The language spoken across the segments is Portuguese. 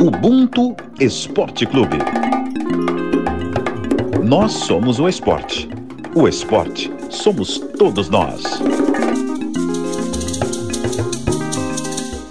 Ubuntu Esporte Clube. Nós somos o esporte. O esporte somos todos nós.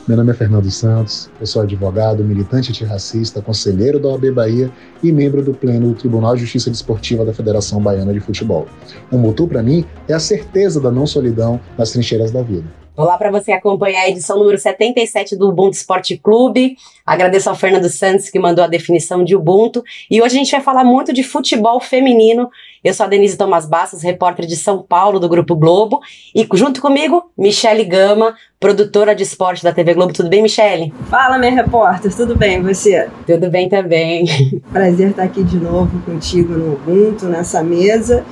Meu nome é Fernando Santos, eu sou advogado, militante antirracista, conselheiro da OAB Bahia e membro do Pleno do Tribunal de Justiça Desportiva da Federação Baiana de Futebol. O Mutu, para mim, é a certeza da não solidão nas trincheiras da vida. Olá para você acompanhar a edição número 77 do Ubuntu Esporte Clube. Agradeço ao Fernando Santos que mandou a definição de Ubuntu. E hoje a gente vai falar muito de futebol feminino. Eu sou a Denise Thomas Bastos, repórter de São Paulo do Grupo Globo. E junto comigo, Michele Gama, produtora de esporte da TV Globo. Tudo bem, Michele? Fala, minha repórter. Tudo bem, você? Tudo bem também. Prazer estar aqui de novo contigo no Ubuntu, nessa mesa.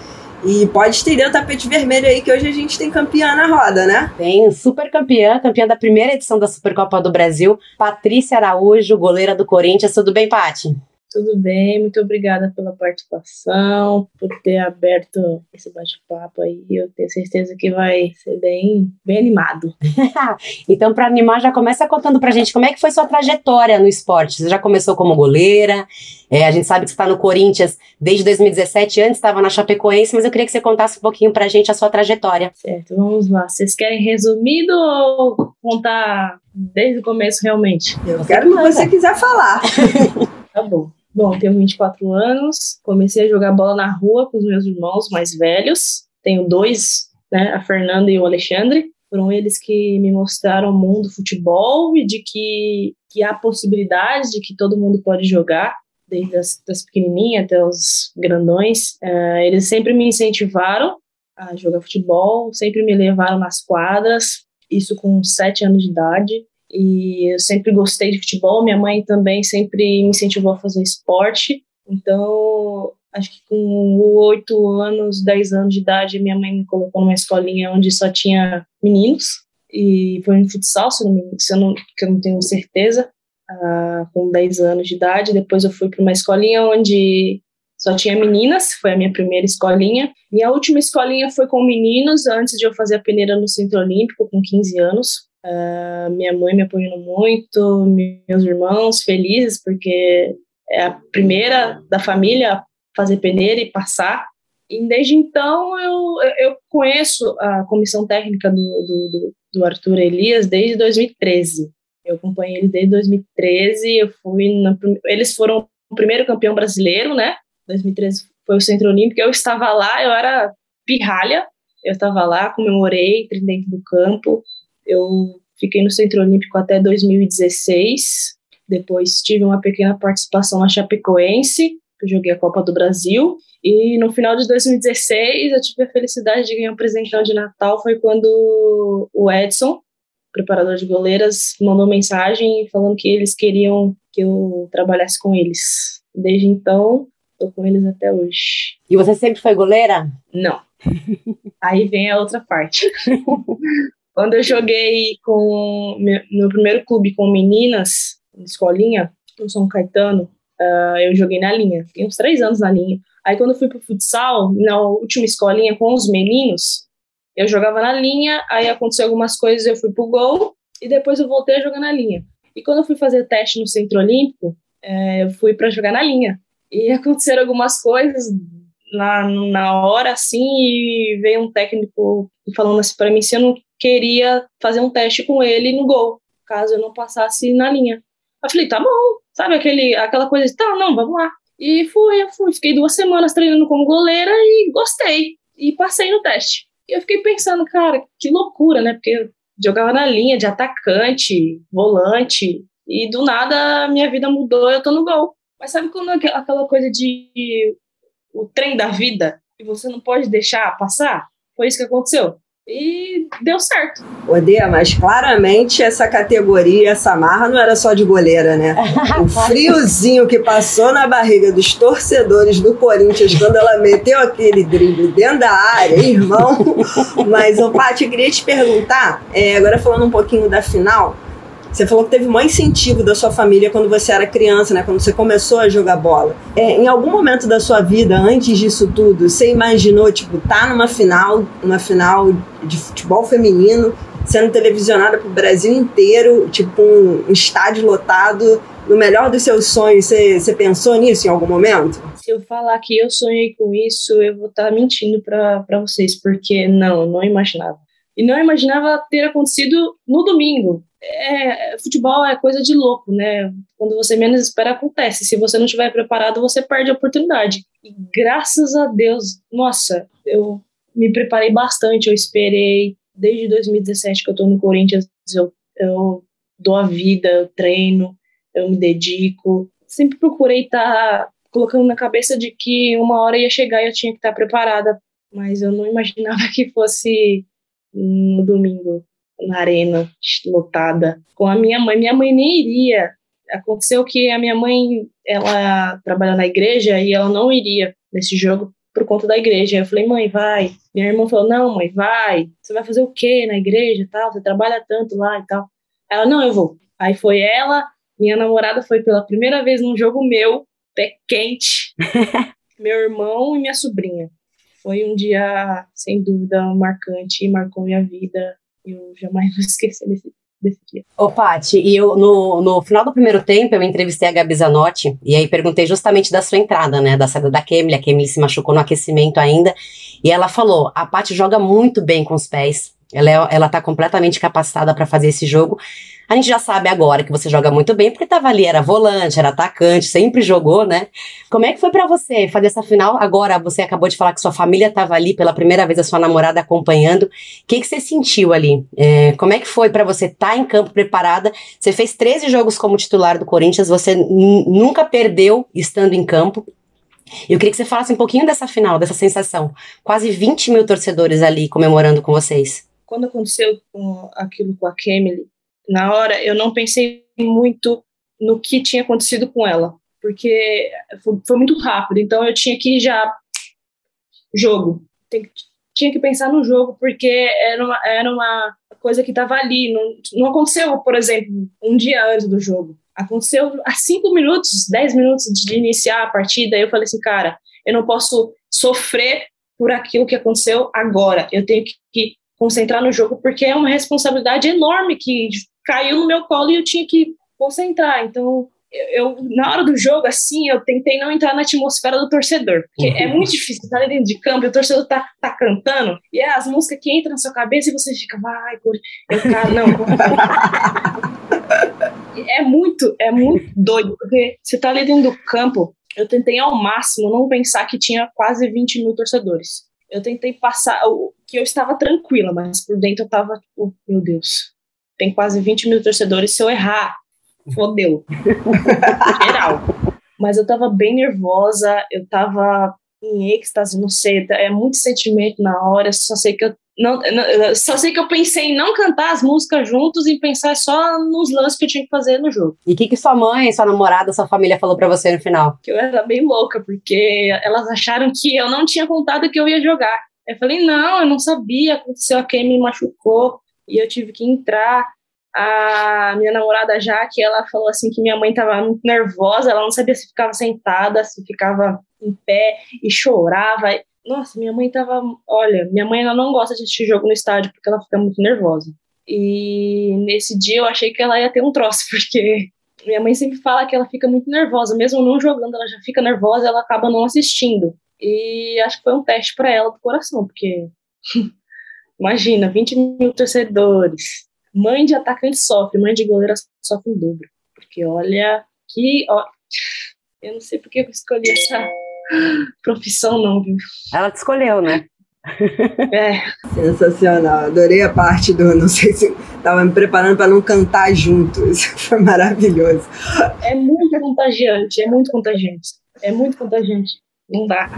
E pode estender o tapete vermelho aí, que hoje a gente tem campeã na roda, né? Tem super campeã, campeã da primeira edição da Supercopa do Brasil, Patrícia Araújo, goleira do Corinthians. Tudo bem, Paty? Tudo bem, muito obrigada pela participação, por ter aberto esse bate-papo aí. Eu tenho certeza que vai ser bem, bem animado. então, para animar, já começa contando pra gente como é que foi sua trajetória no esporte. Você já começou como goleira, é, a gente sabe que você está no Corinthians desde 2017, antes estava na Chapecoense, mas eu queria que você contasse um pouquinho pra gente a sua trajetória. Certo, vamos lá. Vocês querem resumido ou contar desde o começo realmente? Eu você quero o que você quiser falar. tá bom. Bom, tenho 24 anos, comecei a jogar bola na rua com os meus irmãos mais velhos. Tenho dois, né, a Fernanda e o Alexandre. Foram eles que me mostraram o mundo do futebol e de que, que há possibilidades de que todo mundo pode jogar, desde as das pequenininhas até os grandões. Uh, eles sempre me incentivaram a jogar futebol, sempre me levaram nas quadras, isso com sete anos de idade e eu sempre gostei de futebol. Minha mãe também sempre me incentivou a fazer esporte. Então, acho que com oito anos, dez anos de idade, minha mãe me colocou numa escolinha onde só tinha meninos. E foi no futsal, se, não, se eu, não, que eu não tenho certeza, uh, com 10 anos de idade. Depois eu fui para uma escolinha onde só tinha meninas, foi a minha primeira escolinha. Minha última escolinha foi com meninos, antes de eu fazer a peneira no Centro Olímpico, com 15 anos. Uh, minha mãe me apoiando muito, meus irmãos felizes, porque é a primeira da família a fazer peneira e passar. E desde então eu, eu conheço a comissão técnica do, do, do Arthur Elias desde 2013. Eu acompanhei ele desde 2013. Eu fui na, eles foram o primeiro campeão brasileiro, né? 2013 foi o Centro Olímpico. Eu estava lá, eu era pirralha. Eu estava lá, comemorei dentro do campo. Eu fiquei no Centro Olímpico até 2016. Depois tive uma pequena participação na Chapecoense, que eu joguei a Copa do Brasil. E no final de 2016 eu tive a felicidade de ganhar um presentão de Natal. Foi quando o Edson, preparador de goleiras, mandou mensagem falando que eles queriam que eu trabalhasse com eles. Desde então, tô com eles até hoje. E você sempre foi goleira? Não. Aí vem a outra parte. Quando eu joguei com meu primeiro clube com meninas, escolinha, no São Caetano, uh, eu joguei na linha. Fiquei uns três anos na linha. Aí quando eu fui pro futsal, na última escolinha com os meninos, eu jogava na linha, aí aconteceu algumas coisas, eu fui pro gol, e depois eu voltei a jogar na linha. E quando eu fui fazer teste no Centro Olímpico, é, eu fui para jogar na linha. E aconteceram algumas coisas na, na hora, assim, e veio um técnico falando assim para mim se eu não queria fazer um teste com ele no gol, caso eu não passasse na linha. Eu falei, tá bom, sabe aquele, aquela coisa de, tá, não, vamos lá. E fui, eu fui, fiquei duas semanas treinando como goleira e gostei. E passei no teste. E eu fiquei pensando, cara, que loucura, né? Porque eu jogava na linha de atacante, volante, e do nada minha vida mudou, eu tô no gol. Mas sabe quando aquela coisa de o trem da vida e você não pode deixar passar? Foi isso que aconteceu e deu certo. Odeia, mas claramente essa categoria, essa marra não era só de goleira, né? O friozinho que passou na barriga dos torcedores do Corinthians quando ela meteu aquele drible dentro da área, irmão. Mas, ô Paty, queria te perguntar, é, agora falando um pouquinho da final, você falou que teve um incentivo da sua família quando você era criança, né? Quando você começou a jogar bola. É, em algum momento da sua vida, antes disso tudo, você imaginou, tipo, tá numa final, uma final de futebol feminino, sendo televisionada pro Brasil inteiro, tipo, um, estádio lotado, no melhor dos seus sonhos, você, você pensou nisso em algum momento? Se eu falar que eu sonhei com isso, eu vou estar mentindo para vocês, porque não, não imaginava. E não imaginava ter acontecido no domingo. É, futebol é coisa de louco, né? Quando você menos espera, acontece. Se você não estiver preparado, você perde a oportunidade. E graças a Deus, nossa, eu me preparei bastante, eu esperei. Desde 2017 que eu tô no Corinthians, eu, eu dou a vida, eu treino, eu me dedico. Sempre procurei estar tá colocando na cabeça de que uma hora ia chegar e eu tinha que estar tá preparada, mas eu não imaginava que fosse no domingo na arena lotada com a minha mãe. Minha mãe nem iria. Aconteceu que a minha mãe, ela trabalha na igreja e ela não iria nesse jogo por conta da igreja. Eu falei, mãe, vai. Minha irmã falou, não, mãe, vai. Você vai fazer o quê na igreja tal? Você trabalha tanto lá e tal. Ela, não, eu vou. Aí foi ela, minha namorada foi pela primeira vez num jogo meu, pé quente, meu irmão e minha sobrinha. Foi um dia, sem dúvida, marcante, marcou minha vida. Eu jamais vou esquecer desse, desse dia. Ô, Paty, e eu, no, no final do primeiro tempo, eu entrevistei a Gabi Zanotti, e aí perguntei justamente da sua entrada, né, da saída da Kemily, a Kemily se machucou no aquecimento ainda, e ela falou, a Paty joga muito bem com os pés, ela, é, ela tá completamente capacitada para fazer esse jogo, a gente já sabe agora que você joga muito bem, porque tava ali, era volante, era atacante, sempre jogou, né? Como é que foi para você fazer essa final? Agora você acabou de falar que sua família tava ali pela primeira vez, a sua namorada acompanhando. O que, que você sentiu ali? É, como é que foi para você estar tá em campo preparada? Você fez 13 jogos como titular do Corinthians, você nunca perdeu estando em campo. Eu queria que você falasse um pouquinho dessa final, dessa sensação. Quase 20 mil torcedores ali comemorando com vocês. Quando aconteceu aquilo com a Kemily, na hora eu não pensei muito no que tinha acontecido com ela, porque foi, foi muito rápido, então eu tinha que já jogo, Tem, tinha que pensar no jogo porque era uma, era uma coisa que estava ali, não, não aconteceu, por exemplo, um dia antes do jogo, aconteceu há cinco minutos, dez minutos de iniciar a partida, eu falei assim, cara, eu não posso sofrer por aquilo que aconteceu agora, eu tenho que, que concentrar no jogo porque é uma responsabilidade enorme que caiu no meu colo e eu tinha que concentrar. Então, eu, na hora do jogo, assim, eu tentei não entrar na atmosfera do torcedor, porque uhum. é muito difícil estar ali dentro de campo e o torcedor tá, tá cantando, e é as músicas que entram na sua cabeça e você fica, vai, eu, cara, não. é muito, é muito doido, porque você tá ali dentro do campo, eu tentei ao máximo não pensar que tinha quase 20 mil torcedores. Eu tentei passar, que eu estava tranquila, mas por dentro eu tava, tipo, meu Deus, tem quase 20 mil torcedores. Se eu errar, fodeu. Geral. Mas eu tava bem nervosa, eu tava em êxtase, não sei, é muito sentimento na hora, só sei que eu não, não, só sei que eu pensei em não cantar as músicas juntos e pensar só nos lances que eu tinha que fazer no jogo. E o que, que sua mãe, sua namorada, sua família falou para você no final? Que eu era bem louca, porque elas acharam que eu não tinha contado que eu ia jogar. Eu falei, não, eu não sabia, aconteceu a quem me machucou e eu tive que entrar. A minha namorada Jaque, ela falou assim que minha mãe estava muito nervosa, ela não sabia se ficava sentada, se ficava em pé e chorava. Nossa, minha mãe tava, olha, minha mãe ela não gosta de assistir jogo no estádio porque ela fica muito nervosa. E nesse dia eu achei que ela ia ter um troço, porque minha mãe sempre fala que ela fica muito nervosa, mesmo não jogando, ela já fica nervosa, ela acaba não assistindo. E acho que foi um teste para ela do coração, porque Imagina, 20 mil torcedores. Mãe de atacante sofre, mãe de goleira sofre em dobro. Porque olha que. Ó, eu não sei porque eu escolhi essa profissão, não, viu? Ela te escolheu, né? É. Sensacional. Adorei a parte do. Não sei se estava me preparando para não cantar juntos. Foi maravilhoso. É muito contagiante, é muito contagiante. É muito contagiante. Não dá.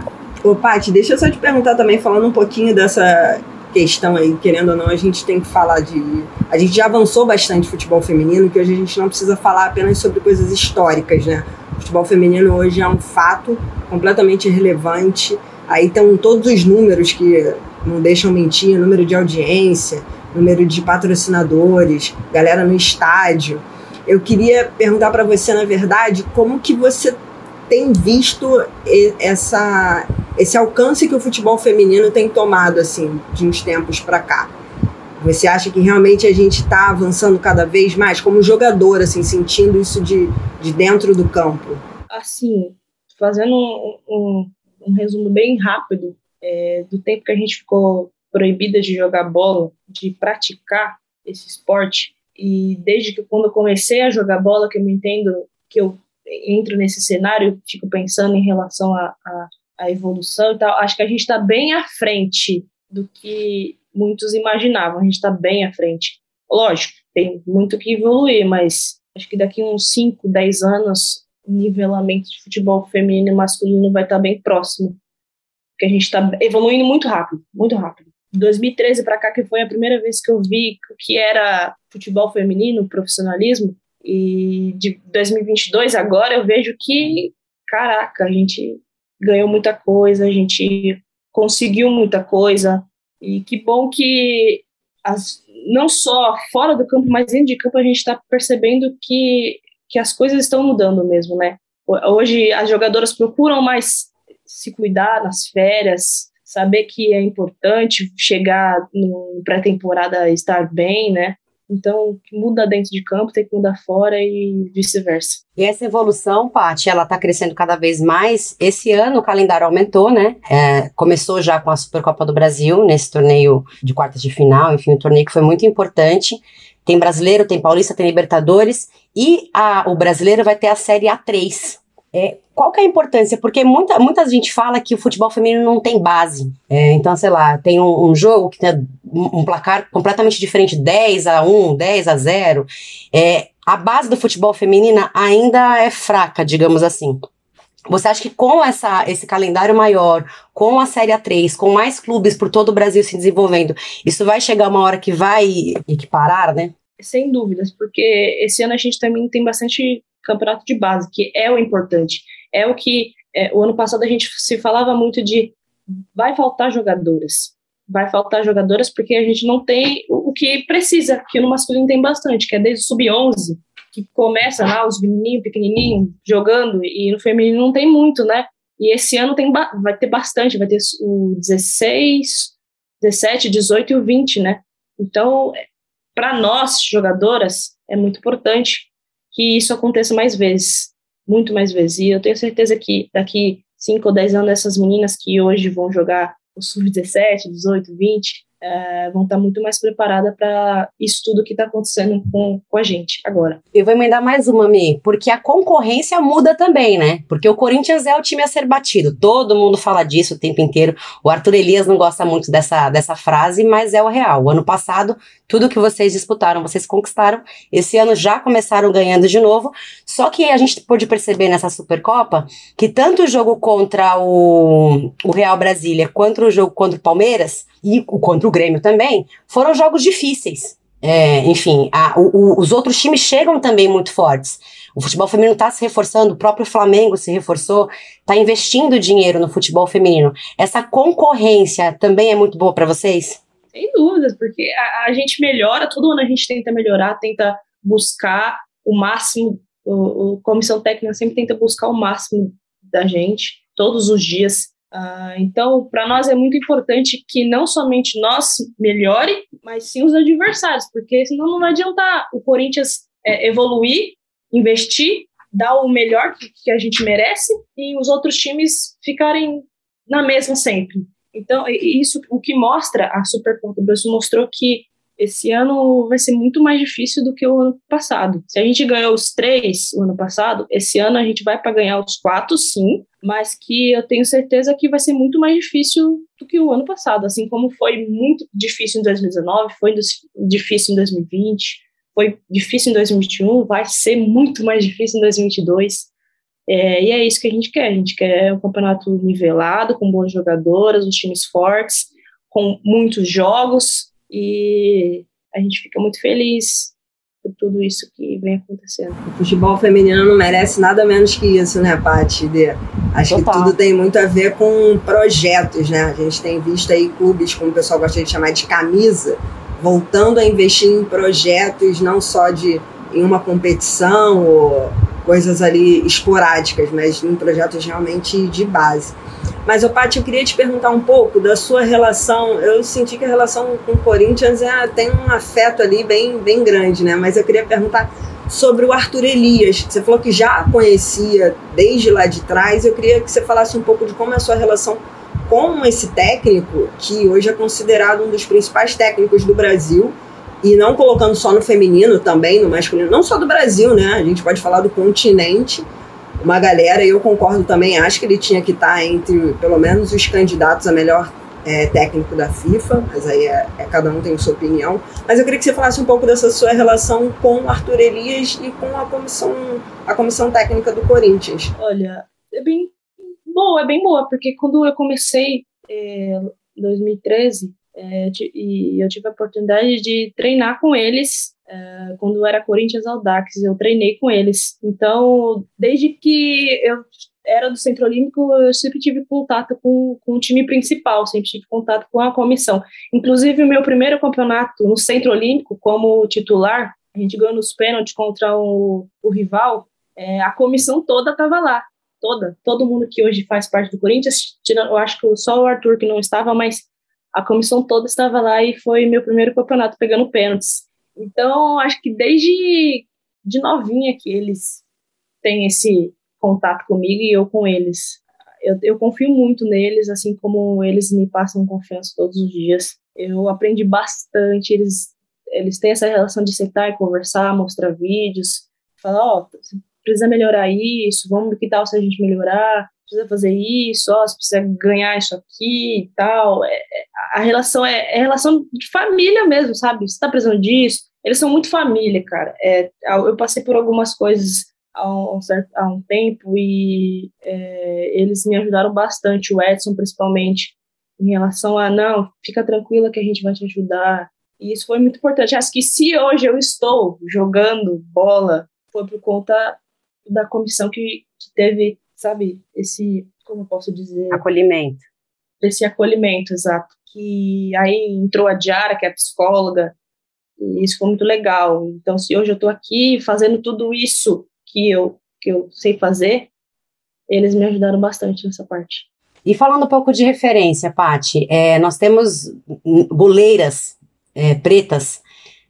Ô, Paty, deixa eu só te perguntar também, falando um pouquinho dessa questão aí, querendo ou não, a gente tem que falar de. A gente já avançou bastante futebol feminino, que hoje a gente não precisa falar apenas sobre coisas históricas, né? O futebol feminino hoje é um fato completamente relevante. Aí estão todos os números que não deixam mentir, número de audiência, número de patrocinadores, galera no estádio. Eu queria perguntar para você, na verdade, como que você tem visto essa, esse alcance que o futebol feminino tem tomado assim de uns tempos para cá? Você acha que realmente a gente está avançando cada vez mais como jogador, assim, sentindo isso de, de dentro do campo? Assim, fazendo um, um, um resumo bem rápido é, do tempo que a gente ficou proibida de jogar bola, de praticar esse esporte, e desde que quando eu comecei a jogar bola, que eu me entendo que eu entro nesse cenário, fico pensando em relação à a, a, a, evolução e tal, acho que a gente está bem à frente do que muitos imaginavam, a gente está bem à frente. Lógico, tem muito que evoluir, mas acho que daqui uns 5, 10 anos, o nivelamento de futebol feminino e masculino vai estar tá bem próximo, porque a gente está evoluindo muito rápido, muito rápido. 2013 para cá, que foi a primeira vez que eu vi o que era futebol feminino, profissionalismo, e de 2022 agora eu vejo que, caraca, a gente ganhou muita coisa, a gente conseguiu muita coisa, e que bom que as, não só fora do campo, mas dentro de campo a gente está percebendo que, que as coisas estão mudando mesmo, né? Hoje as jogadoras procuram mais se cuidar nas férias, saber que é importante chegar no pré-temporada estar bem, né? Então, que muda dentro de campo tem que mudar fora e vice-versa. E essa evolução, Paty, ela está crescendo cada vez mais. Esse ano o calendário aumentou, né? É, começou já com a Supercopa do Brasil, nesse torneio de quartas de final, enfim, um torneio que foi muito importante. Tem brasileiro, tem paulista, tem Libertadores. E a, o brasileiro vai ter a Série A3, é, qual que é a importância? Porque muita, muita gente fala que o futebol feminino não tem base. É, então, sei lá, tem um, um, jogo que tem um placar completamente diferente, 10 a 1, 10 a 0. É, a base do futebol feminino ainda é fraca, digamos assim. Você acha que com essa, esse calendário maior, com a Série A3, com mais clubes por todo o Brasil se desenvolvendo, isso vai chegar uma hora que vai equiparar, né? Sem dúvidas, porque esse ano a gente também tem bastante campeonato de base, que é o importante. É o que é, o ano passado a gente se falava muito de vai faltar jogadoras. Vai faltar jogadoras porque a gente não tem o, o que precisa, que no masculino tem bastante, que é desde o sub-11, que começa lá os menininhos, pequenininhos, jogando, e no feminino não tem muito, né? E esse ano tem vai ter bastante, vai ter o 16, 17, 18 e o 20, né? Então, para nós, jogadoras, é muito importante que isso aconteça mais vezes, muito mais vezes. E eu tenho certeza que daqui 5 ou 10 anos, essas meninas que hoje vão jogar o sub-17, 18, 20, é, vão estar muito mais preparadas para isso tudo que está acontecendo com, com a gente agora. Eu vou emendar mais uma, Mi, porque a concorrência muda também, né? Porque o Corinthians é o time a ser batido. Todo mundo fala disso o tempo inteiro. O Arthur Elias não gosta muito dessa, dessa frase, mas é o real. O ano passado, tudo que vocês disputaram, vocês conquistaram. Esse ano já começaram ganhando de novo. Só que a gente pôde perceber nessa Supercopa que tanto o jogo contra o, o Real Brasília quanto o jogo contra o Palmeiras e contra o Grêmio também, foram jogos difíceis. É, enfim, a, o, o, os outros times chegam também muito fortes. O futebol feminino está se reforçando, o próprio Flamengo se reforçou, está investindo dinheiro no futebol feminino. Essa concorrência também é muito boa para vocês? Sem dúvidas, porque a, a, gente melhora, todo ano a gente tenta melhorar, tenta buscar o máximo, o comissão técnica sempre tenta buscar o máximo da gente, todos os dias. Uh, então, para nós é muito importante que não somente nós melhore, mas sim os adversários, porque senão não vai adiantar o Corinthians é, evoluir, investir, dar o melhor que, que, a gente merece e os outros times ficarem na mesma sempre. Então, isso o que mostra a Supercopa do Brasil mostrou que esse ano vai ser muito mais difícil do que o ano passado. Se a gente ganhou os três o ano passado, esse ano a gente vai para ganhar os quatro, sim, mas que eu tenho certeza que vai ser muito mais difícil do que o ano passado. Assim como foi muito difícil em 2019, foi difícil em 2020, foi difícil em 2021, vai ser muito mais difícil em 2022. É, e é isso que a gente quer. A gente quer um campeonato nivelado, com boas jogadoras, os times fortes, com muitos jogos e a gente fica muito feliz por tudo isso que vem acontecendo. O futebol feminino não merece nada menos que isso, né, Paty? Acho Total. que tudo tem muito a ver com projetos, né? A gente tem visto aí clubes, como o pessoal gosta de chamar de camisa, voltando a investir em projetos não só de em uma competição ou coisas ali esporádicas, mas em projetos realmente de base. Mas, o Paty, eu queria te perguntar um pouco da sua relação. Eu senti que a relação com o Corinthians é, tem um afeto ali bem, bem grande, né? Mas eu queria perguntar sobre o Arthur Elias. Você falou que já conhecia desde lá de trás. Eu queria que você falasse um pouco de como é a sua relação com esse técnico, que hoje é considerado um dos principais técnicos do Brasil. E não colocando só no feminino, também no masculino, não só do Brasil, né? A gente pode falar do continente uma galera, e eu concordo também, acho que ele tinha que estar entre, pelo menos, os candidatos a melhor é, técnico da FIFA, mas aí é, é, cada um tem sua opinião. Mas eu queria que você falasse um pouco dessa sua relação com o Arthur Elias e com a comissão, a comissão técnica do Corinthians. Olha, é bem boa, é bem boa, porque quando eu comecei é, em 2013, é, e eu tive a oportunidade de treinar com eles é, quando era Corinthians Audax, eu treinei com eles. Então, desde que eu era do Centro Olímpico, eu sempre tive contato com, com o time principal, sempre tive contato com a comissão. Inclusive, o meu primeiro campeonato no Centro Olímpico, como titular, a gente ganhou nos pênaltis contra o, o rival, é, a comissão toda estava lá. Toda, todo mundo que hoje faz parte do Corinthians, eu acho que só o Arthur que não estava, mas a comissão toda estava lá e foi meu primeiro campeonato pegando pênaltis. Então, acho que desde de novinha que eles têm esse contato comigo e eu com eles. Eu, eu confio muito neles, assim como eles me passam confiança todos os dias. Eu aprendi bastante, eles, eles têm essa relação de sentar e conversar, mostrar vídeos, falar, ó, oh, precisa melhorar isso, vamos que tal se a gente melhorar, precisa fazer isso, ó, você precisa ganhar isso aqui e tal. É, é a relação é, é relação de família mesmo, sabe? Você tá precisando disso, eles são muito família, cara. É, eu passei por algumas coisas há um, certo, há um tempo e é, eles me ajudaram bastante, o Edson principalmente, em relação a, não, fica tranquila que a gente vai te ajudar. E isso foi muito importante. Acho que se hoje eu estou jogando bola, foi por conta da comissão que, que teve, sabe, esse, como eu posso dizer? Acolhimento. Esse acolhimento, exato. Que aí entrou a Diara, que é a psicóloga, e isso foi muito legal. Então, se hoje eu estou aqui fazendo tudo isso que eu, que eu sei fazer, eles me ajudaram bastante nessa parte. E falando um pouco de referência, Pati, é, nós temos goleiras é, pretas,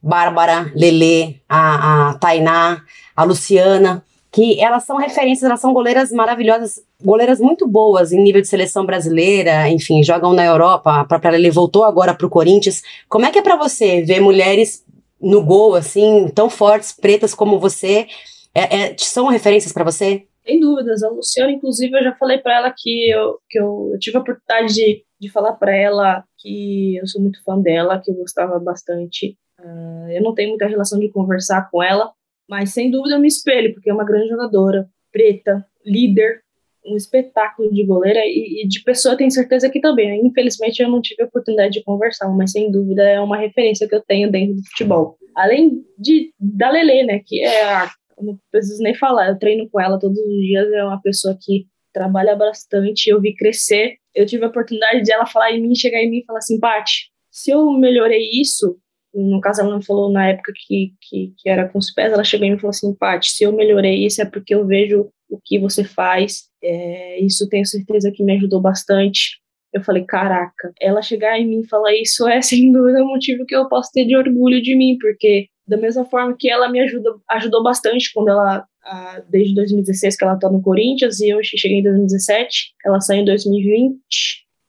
Bárbara, Lele, a, a Tainá, a Luciana, que elas são referências, elas são goleiras maravilhosas, goleiras muito boas em nível de seleção brasileira, enfim, jogam na Europa, a própria Lele voltou agora para o Corinthians. Como é que é para você ver mulheres no gol, assim, tão fortes, pretas como você? É, é, são referências para você? Sem dúvidas. A Luciana, inclusive, eu já falei para ela que, eu, que eu, tive a oportunidade de, de falar para ela que eu sou muito fã dela, que eu gostava bastante. Uh, eu não tenho muita relação de conversar com ela, mas sem dúvida eu me espelho, porque é uma grande jogadora, preta, líder, um espetáculo de goleira e, e de pessoa tenho certeza que também. Infelizmente eu não tive a oportunidade de conversar, mas sem dúvida é uma referência que eu tenho dentro do futebol. Além de da Lele, né, que é a, não preciso nem falar, eu treino com ela todos os dias, é uma pessoa que trabalha bastante, eu vi crescer. Eu tive a oportunidade de ela falar em mim, chegar em mim e falar assim, Paty, se eu melhorei isso, no caso ela não falou na época que, que, que, era com os pés, ela chegou e falou assim, Paty, se eu melhorei isso é porque eu vejo o que você faz, é, isso tenho certeza que me ajudou bastante. Eu falei, caraca, ela chegar em mim e falar isso é sem dúvida um motivo que eu posso ter de orgulho de mim, porque da mesma forma que ela me ajuda, ajudou bastante quando ela, desde 2016 que ela tá no Corinthians, e eu cheguei em 2017, ela saiu em 2020,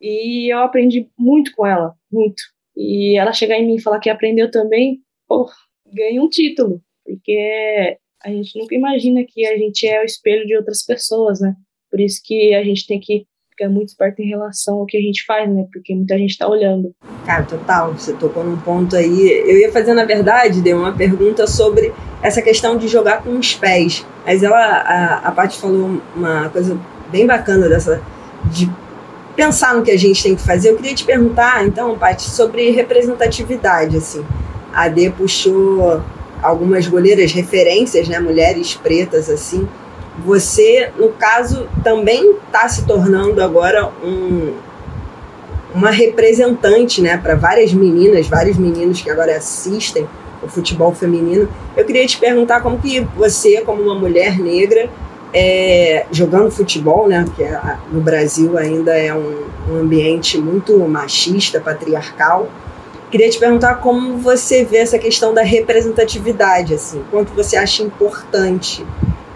e eu aprendi muito com ela, muito. E ela chegar em mim e falar que aprendeu também, pô, ganhei um título, porque a gente nunca imagina que a gente é o espelho de outras pessoas, né? Por isso que a gente tem que ficar muito esperto em relação ao que a gente faz, né? Porque muita gente está olhando. Cara, total, você tocou num ponto aí. Eu ia fazer, na verdade, deu uma pergunta sobre essa questão de jogar com os pés. Mas ela, a, a Paty falou uma coisa bem bacana dessa, de pensar no que a gente tem que fazer. Eu queria te perguntar, então, Paty, sobre representatividade, assim. A D puxou algumas goleiras referências, né, mulheres pretas assim. Você, no caso, também está se tornando agora um, uma representante, né, para várias meninas, vários meninos que agora assistem o futebol feminino. Eu queria te perguntar como que você, como uma mulher negra, é, jogando futebol, né? Que é, no Brasil ainda é um, um ambiente muito machista, patriarcal. Queria te perguntar como você vê essa questão da representatividade, assim, quanto você acha importante,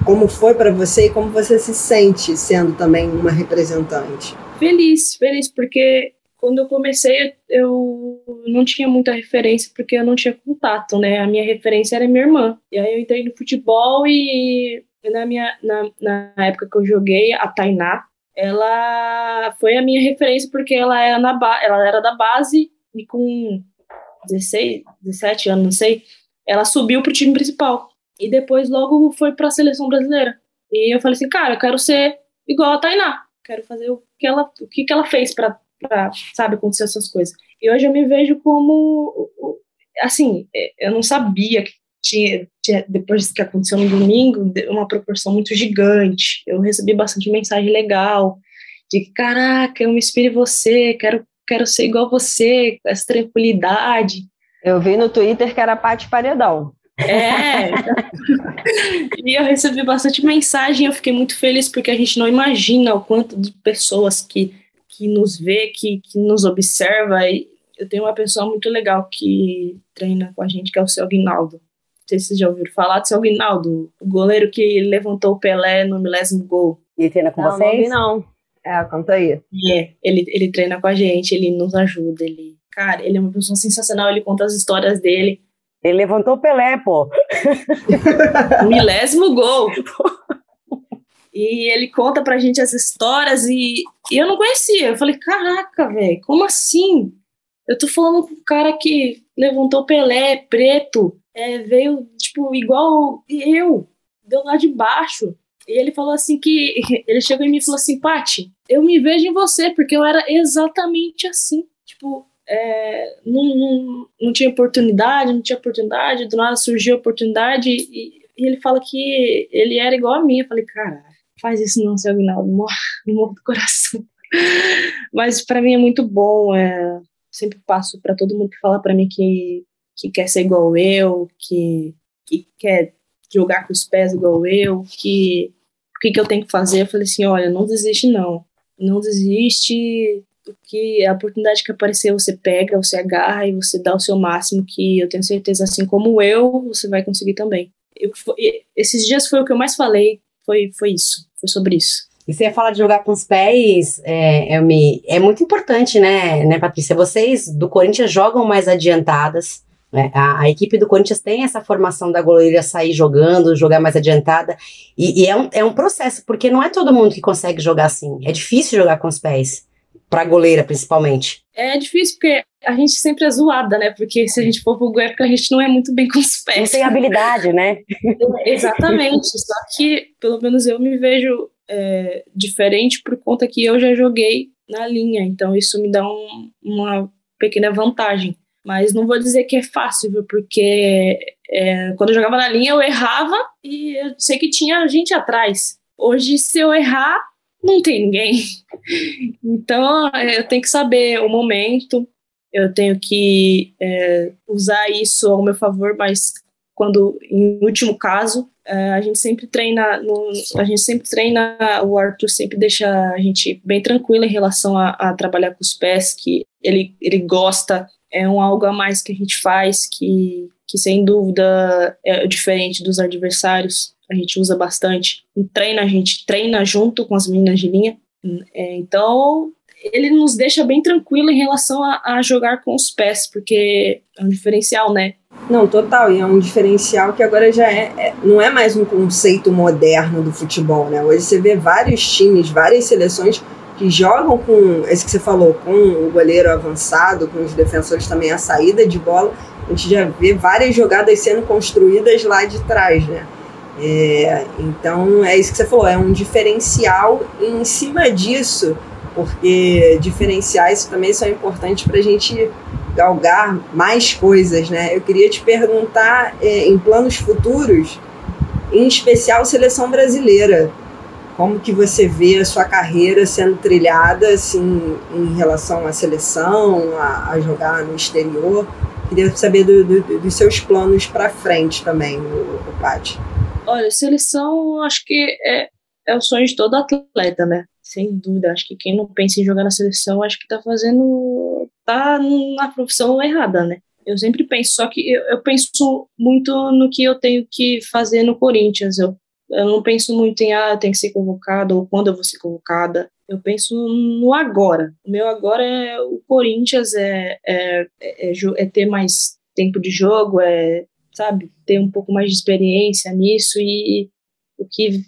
como foi para você e como você se sente sendo também uma representante. Feliz, feliz, porque quando eu comecei eu não tinha muita referência porque eu não tinha contato, né? A minha referência era minha irmã. E aí eu entrei no futebol e na minha na, na época que eu joguei a Tainá, ela foi a minha referência porque ela era na ela era da base e com 16, 17 anos, não sei, ela subiu pro time principal. E depois logo foi para a seleção brasileira. E eu falei assim, cara, eu quero ser igual a Tainá. Quero fazer o que ela, o que, que ela fez para, sabe, acontecer essas coisas. E hoje eu me vejo como, assim, eu não sabia que tinha, tinha, depois que aconteceu no domingo, uma proporção muito gigante. Eu recebi bastante mensagem legal, de caraca, eu me inspiro em você, quero quero ser igual você, com essa tranquilidade. Eu vi no Twitter que era Pati Paredão. É. e eu recebi bastante mensagem, eu fiquei muito feliz porque a gente não imagina o quanto de pessoas que, que nos vê, que, que nos observa. E eu tenho uma pessoa muito legal que treina com a gente, que é o seu Aguinaldo. Sei se vocês já ouviram falar do seu Aguinaldo, o goleiro que levantou o Pelé no milésimo gol. E treina com não, vocês? Não, não. É, conta aí. É, ele, ele treina com a gente, ele nos ajuda, ele... Cara, ele é uma pessoa sensacional, ele conta as histórias dele. Ele levantou o Pelé, pô. Milésimo gol. E ele conta pra gente as histórias e, e eu não conhecia. Eu falei, caraca, velho, como assim? Eu tô falando com um cara que levantou o Pelé, preto, é, veio, tipo, igual eu, deu lá de baixo. E ele falou assim que ele chegou em mim e falou assim, Pati, eu me vejo em você, porque eu era exatamente assim. Tipo, é, não, não, não tinha oportunidade, não tinha oportunidade, do nada surgiu a oportunidade e, e, ele fala que ele era igual a mim. Eu falei, cara, faz isso não, seu Aguinaldo, morre, morre do coração. Mas para mim é muito bom, é, sempre passo para todo mundo que fala para mim que, que quer ser igual eu, que, que quer jogar com os pés igual eu, que o que, que eu tenho que fazer? Eu falei assim, olha, não desiste não, não desiste, porque a oportunidade que aparecer você pega, você agarra e você dá o seu máximo, que eu tenho certeza, assim como eu, você vai conseguir também. Eu, esses dias foi o que eu mais falei, foi, foi isso, foi sobre isso. E você fala de jogar com os pés, é, é muito importante, né, né, Patrícia? Vocês do Corinthians jogam mais adiantadas, né? A, a, equipe do Corinthians tem essa formação da goleira sair jogando, jogar mais adiantada, e, e, é, um, é um processo, porque não é todo mundo que consegue jogar assim. É difícil jogar com os pés, pra goleira principalmente. É difícil porque a gente sempre é zoada, né? Porque se a gente for pro Guerra, a gente não é muito bem com os pés. Não tem habilidade, né? Exatamente. Só que, pelo menos, eu me vejo é, diferente por conta que eu já joguei na linha. Então, isso me dá um, uma pequena vantagem. Mas não vou dizer que é fácil, viu? Porque é, quando eu jogava na linha, eu errava e eu sei que tinha gente atrás. Hoje, se eu errar, não tem ninguém. Então, eu tenho que saber o momento, eu tenho que é, usar isso ao meu favor, mas quando, em último caso, é, a gente sempre treina, no, a gente sempre treina, o Arthur sempre deixa a gente bem tranquilo em relação a, a trabalhar com os pés, que ele, ele gosta é um algo a mais que a gente faz que, que sem dúvida é diferente dos adversários. A gente usa bastante. Em treino, a gente treina junto com as meninas de linha. É, então, ele nos deixa bem tranquilo em relação a, a, jogar com os pés, porque é um diferencial, né? Não, total. E é um diferencial que agora já é, é, não é mais um conceito moderno do futebol, né? Hoje você vê vários times, várias seleções que jogam com, esse que você falou, com o goleiro avançado, com os defensores também a saída de bola, a gente já vê várias jogadas sendo construídas lá de trás, né? É, então é isso que você falou, é um diferencial e em cima disso, porque diferenciais também são importantes para a gente galgar mais coisas, né? Eu queria te perguntar é, em planos futuros, em especial seleção brasileira como que você vê a sua carreira sendo trilhada assim, em relação à seleção, a, a jogar no exterior? Queria saber do, do, dos seus planos para frente também, o, o. Olha, seleção, acho que é, é o sonho de todo atleta, né? Sem dúvida. Acho que quem não pensa em jogar na seleção, acho que tá fazendo. tá na profissão errada, né? Eu sempre penso, só que eu, eu penso muito no que eu tenho que fazer no Corinthians. Eu, eu não penso muito em, ah, tenho que ser convocada ou quando eu vou ser convocada. Eu penso no agora. O meu agora é o Corinthians, é, é, é, é, é ter mais tempo de jogo, é, sabe, ter um pouco mais de experiência nisso e o que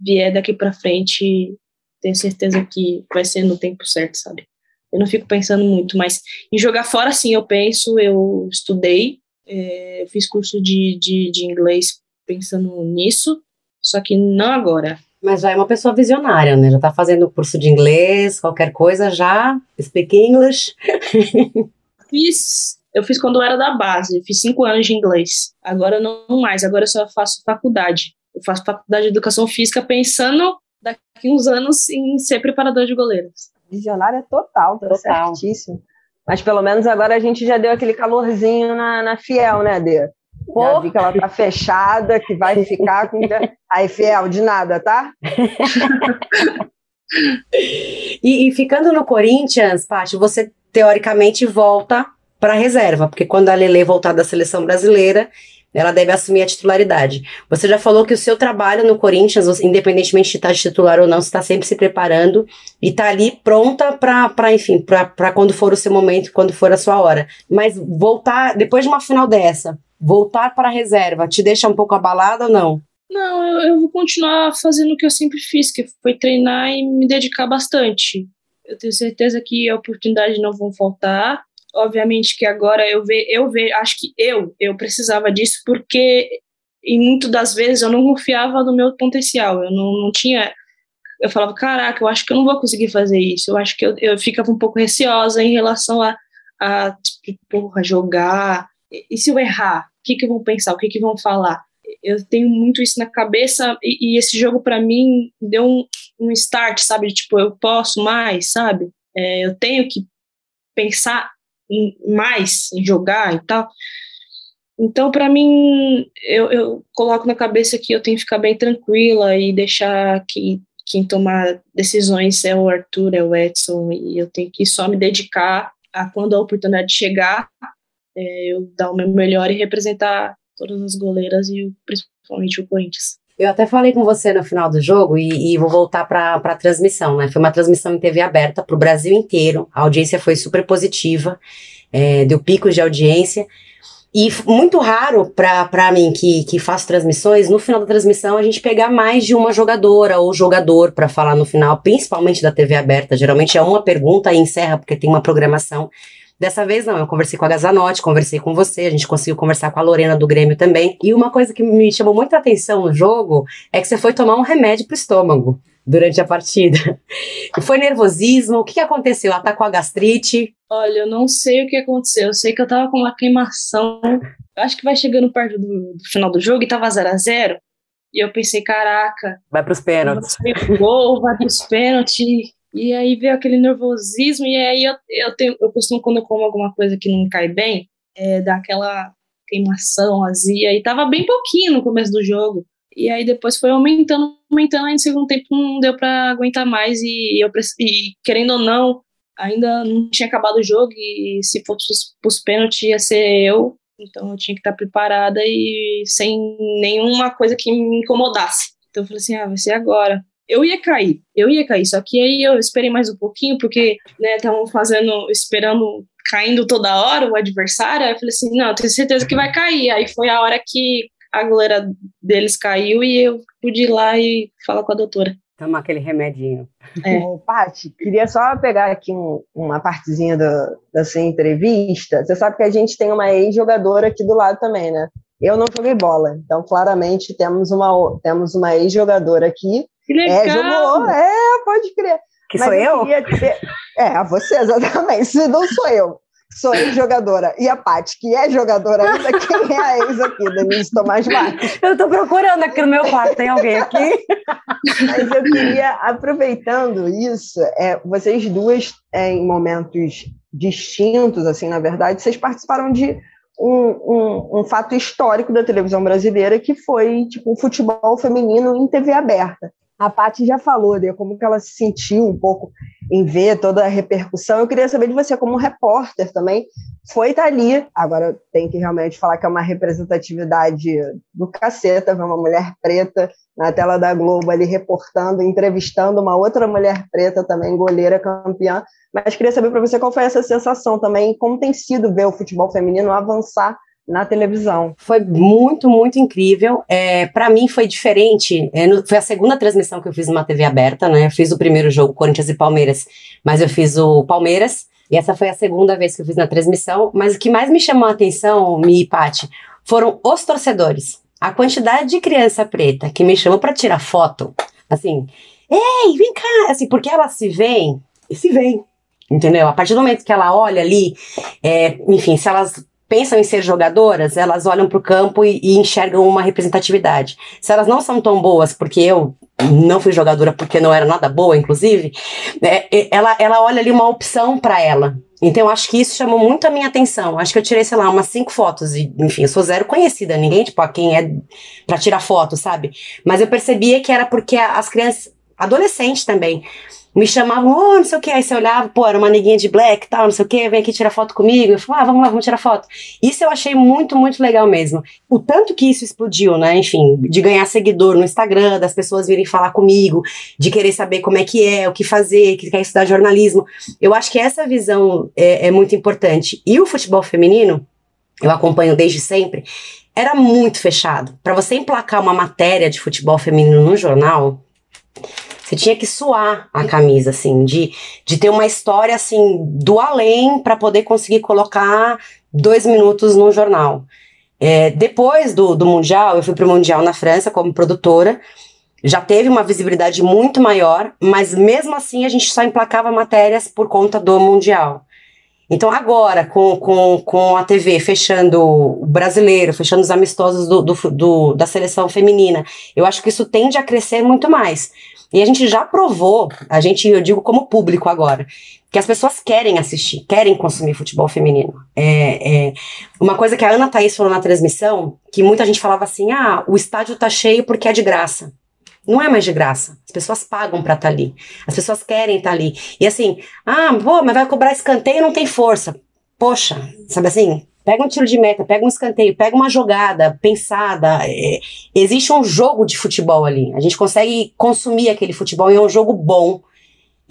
vier daqui para frente, tenho certeza que vai ser no tempo certo, sabe? Eu não fico pensando muito, mas em jogar fora, sim, eu penso. Eu estudei, é, fiz curso de, de, de inglês pensando nisso, só que não agora. Mas já é uma pessoa visionária, né? Já tá fazendo curso de inglês, qualquer coisa já. Speak English. fiz. Eu fiz quando eu era da base, fiz cinco anos de inglês. Agora não mais, agora eu só faço faculdade. Eu faço faculdade de educação física pensando daqui uns anos em ser preparador de goleiros. Visionária total, tá total. certíssimo. Mas pelo menos agora a gente já deu aquele calorzinho na, na Fiel, né, Dê? Pô. Que ela tá fechada, que vai ficar com. Aí, Fiel, de nada, tá? e, e, ficando no Corinthians, Paty, você teoricamente volta para a reserva, porque quando a Lele voltar da seleção brasileira, ela deve assumir a titularidade. Você já falou que o seu trabalho no Corinthians, independentemente de estar titular ou não, você está sempre se preparando e está ali pronta para, enfim, para quando for o seu momento, quando for a sua hora. Mas voltar, depois de uma final dessa, voltar para a reserva, te deixa um pouco abalada ou não? Não, eu, eu vou continuar fazendo o que eu sempre fiz, que foi treinar e me dedicar bastante. Eu tenho certeza que oportunidades não vão faltar obviamente que agora eu ve, eu ve, acho que eu eu precisava disso porque e muitas das vezes eu não confiava no meu potencial, eu não, não tinha eu falava, caraca, eu acho que eu não vou conseguir fazer isso, eu acho que eu, eu ficava um pouco receosa em relação a, a tipo, porra, jogar, e, se eu errar, o que que vão pensar, o que que vão falar? Eu tenho muito isso na cabeça e, e esse jogo para mim deu um, um start, sabe, tipo, eu posso mais, sabe? É, eu tenho que pensar em, mais em jogar e tal. Então, para mim, eu, eu, coloco na cabeça que eu tenho que ficar bem tranquila e deixar que quem tomar decisões é o Arthur, é o Edson, e eu tenho que só me dedicar a quando a oportunidade chegar, é, eu dar o meu melhor e representar todas as goleiras e principalmente o Corinthians. Eu até falei com você no final do jogo e, e vou voltar para a transmissão, né? Foi uma transmissão em TV aberta para o Brasil inteiro. A audiência foi super positiva, é, deu picos de audiência. E muito raro para mim que, que faço transmissões, no final da transmissão a gente pegar mais de uma jogadora ou jogador para falar no final, principalmente da TV aberta. Geralmente é uma pergunta e encerra, porque tem uma programação. Dessa vez não, eu conversei com a Gazanotti, conversei com você, a gente conseguiu conversar com a Lorena do Grêmio também. E uma coisa que me chamou muita atenção no jogo é que você foi tomar um remédio pro estômago durante a partida. Foi nervosismo? O que, aconteceu? Atacou a gastrite? Olha, eu não sei o que aconteceu. Eu sei que eu tava com uma queimação. Eu acho que vai chegando perto do, do final do jogo e tava 0 a 0 E eu pensei, caraca. Vai pros pênaltis. Vai pros pênaltis. E aí veio aquele nervosismo, e aí eu, eu, tenho, eu costumo, quando eu como alguma coisa que não cai bem, é, dar aquela queimação, azia, e tava bem pouquinho no começo do jogo. E aí depois foi aumentando, aumentando, aí no segundo tempo não deu para aguentar mais, e, eu, e querendo ou não, ainda não tinha acabado o jogo, e se fosse pros pênaltis ia ser eu, então eu tinha que estar preparada e sem nenhuma coisa que me incomodasse. Então eu falei assim, ah, vai ser agora eu ia cair, eu ia cair, só que aí eu esperei mais um pouquinho, porque, né, estavam fazendo, esperando, caindo toda hora o adversário, aí eu falei assim, não, tenho certeza que vai cair, aí foi a hora que a goleira deles caiu e eu pude ir lá e falar com a doutora. Tomar aquele remedinho. É. Ô, Paty, queria só pegar aqui um, uma partezinha da, da sua entrevista. Você sabe que a gente tem uma ex-jogadora aqui do lado também, né? Eu não joguei bola, então claramente temos uma, temos uma ex-jogadora aqui que legal! É, jogou, é, pode crer. Que Mas sou eu? eu? É, você, exatamente. Se não sou eu, sou ex-jogadora. E a Paty, que é jogadora ainda, quem é a ex aqui, Denise Tomás Marques? Eu estou procurando aqui no meu quarto, tem alguém aqui? Mas eu queria, aproveitando isso, é, vocês duas, é, em momentos distintos, assim, na verdade, vocês participaram de um, um, um, fato histórico da televisão brasileira que foi tipo um futebol feminino em TV aberta. A Paty já falou, de como que ela se sentiu um pouco em ver toda a repercussão. Eu queria saber de você, como repórter também, foi estar ali. Agora tem que realmente falar que é uma representatividade do caceta, ver uma mulher preta na tela da Globo ali reportando, entrevistando uma outra mulher preta também, goleira campeã. Mas queria saber para você qual foi essa sensação também, como tem sido ver o futebol feminino avançar na televisão. Foi muito, muito incrível. É, para mim foi diferente. É, no, foi a segunda transmissão que eu fiz numa TV aberta, né? Eu fiz o primeiro jogo, Corinthians e Palmeiras, mas eu fiz o Palmeiras. E essa foi a segunda vez que eu fiz na transmissão. Mas o que mais me chamou a atenção, Mi e Pati, foram os torcedores. A quantidade de criança preta que me chamou para tirar foto. Assim, ei, vem cá! Assim, porque elas se veem e se veem. Entendeu? A partir do momento que ela olha ali, é, enfim, se elas pensam em ser jogadoras, elas olham para o campo e, e, enxergam uma representatividade. Se elas não são tão boas, porque eu não fui jogadora porque não era nada boa, inclusive, é, é ela, ela olha ali uma opção para ela. Então, acho que isso chamou muito a minha atenção. Acho que eu tirei, sei lá, umas cinco fotos. E, enfim, eu sou zero conhecida, ninguém, tipo, a quem é para tirar foto, sabe? Mas eu percebia que era porque as crianças, adolescentes também, me chamavam, oh, não sei o que, aí você olhava, pô, era uma neguinha de black tal, não sei o que, vem aqui tirar foto comigo. Eu falava, ah, vamos lá, vamos tirar foto. Isso eu achei muito, muito legal mesmo. O tanto que isso explodiu, né, enfim, de ganhar seguidor no Instagram, das pessoas virem falar comigo, de querer saber como é que é, o que fazer, que quer estudar jornalismo. Eu acho que essa visão é, é muito importante. E o futebol feminino, eu acompanho desde sempre, era muito fechado. Para você emplacar uma matéria de futebol feminino no jornal, você tinha que suar a camisa, assim, de, de ter uma história, assim, do além para poder conseguir colocar dois minutos no jornal. É, depois do, do Mundial, eu fui para o Mundial na França como produtora, já teve uma visibilidade muito maior, mas mesmo assim a gente só emplacava matérias por conta do Mundial. Então, agora, com, com, com a TV fechando o brasileiro, fechando os amistosos do, do, do, da seleção feminina, eu acho que isso tende a crescer muito mais. E a gente já provou, a gente, eu digo como público agora, que as pessoas querem assistir, querem consumir futebol feminino. É, é, uma coisa que a Ana Thaís falou na transmissão, que muita gente falava assim: ah, o estádio tá cheio porque é de graça. Não é mais de graça. As pessoas pagam para estar tá ali. As pessoas querem estar tá ali. E assim, ah, pô, mas vai cobrar escanteio não tem força. Poxa, sabe assim? Pega um tiro de meta, pega um escanteio, pega uma jogada pensada. É, existe um jogo de futebol ali. A gente consegue consumir aquele futebol e é um jogo bom.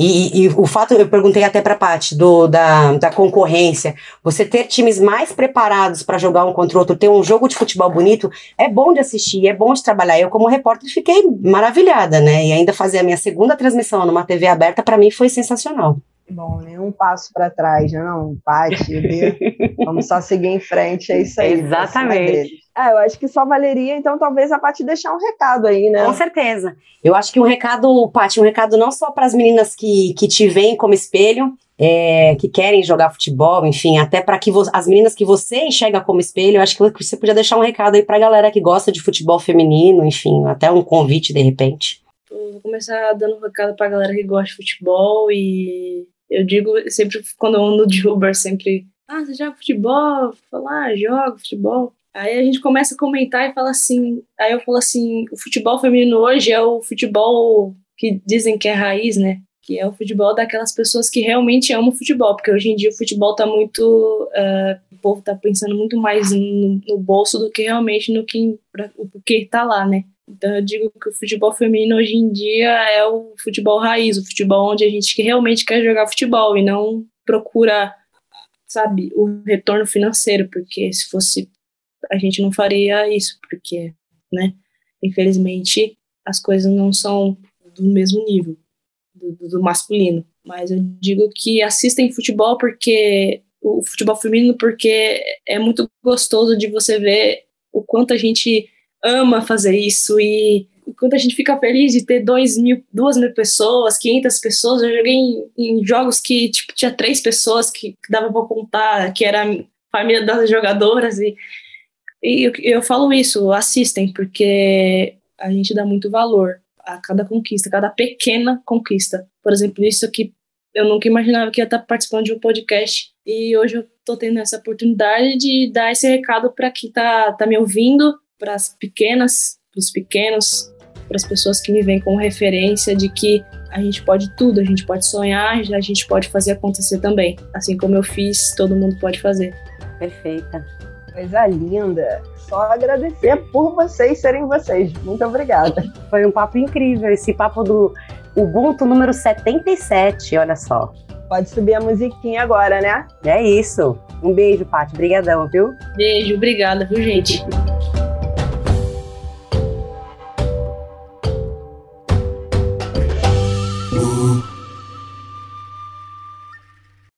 E, e, o fato, eu perguntei até para a Paty, da, da concorrência, você ter times mais preparados para jogar um contra o outro, ter um jogo de futebol bonito, é bom de assistir, é bom de trabalhar. Eu, como repórter, fiquei maravilhada, né? E ainda fazer a minha segunda transmissão numa TV aberta, para mim foi sensacional. Bom, nenhum passo para trás, né? Não, Paty, vamos só seguir em frente, é isso aí. Exatamente. É, eu acho que só valeria, então, talvez a Paty deixar um recado aí, né? Com certeza. Eu acho que um recado, Paty, um recado não só para as meninas que, que te veem como espelho, é, que querem jogar futebol, enfim, até para que as meninas que você enxerga como espelho, eu acho que você podia deixar um recado aí para a galera que gosta de futebol feminino, enfim, até um convite de repente. Vou começar dando um recado para a galera que gosta de futebol e eu digo sempre, quando eu ando de Uber, sempre, ah, você joga futebol? Falar, ah, jogo futebol. Aí a gente começa a comentar e fala assim, aí eu falo assim, o futebol feminino hoje é o futebol que dizem que é raiz, né? Que é o futebol daquelas pessoas que realmente amam futebol, porque hoje em dia o futebol tá muito, uh, o povo tá pensando muito mais no, no bolso do que realmente no que, pra, o que tá lá, né? Então eu digo que o futebol feminino hoje em dia é o futebol raiz, o futebol onde a gente realmente quer jogar futebol e não procura, sabe, o retorno financeiro, porque se fosse a gente não faria isso, porque, né, infelizmente as coisas não são do mesmo nível do, do masculino. Mas eu digo que assistem futebol porque o futebol feminino porque é muito gostoso de você ver o quanto a gente ama fazer isso e o quanto a gente fica feliz de ter dois mil, duas mil pessoas, 500 pessoas. Eu joguei em, em jogos que tipo, tinha três pessoas que, que dava para contar, que era a família das jogadoras. E, e eu, eu falo isso, assistem, porque a gente dá muito valor a cada conquista, a cada pequena conquista. Por exemplo, isso aqui eu nunca imaginava que ia estar participando de um podcast e hoje eu estou tendo essa oportunidade de dar esse recado para quem está tá me ouvindo para as pequenas, para os pequenos, para as pessoas que me veem como referência de que a gente pode tudo, a gente pode sonhar, a gente pode fazer acontecer também. Assim como eu fiz, todo mundo pode fazer. Perfeita. Coisa linda. Só agradecer por vocês serem vocês. Muito obrigada. Foi um papo incrível. Esse papo do Ubuntu número 77, olha só. Pode subir a musiquinha agora, né? É isso. Um beijo, Paty. Obrigadão, viu? Beijo, obrigada, viu, gente?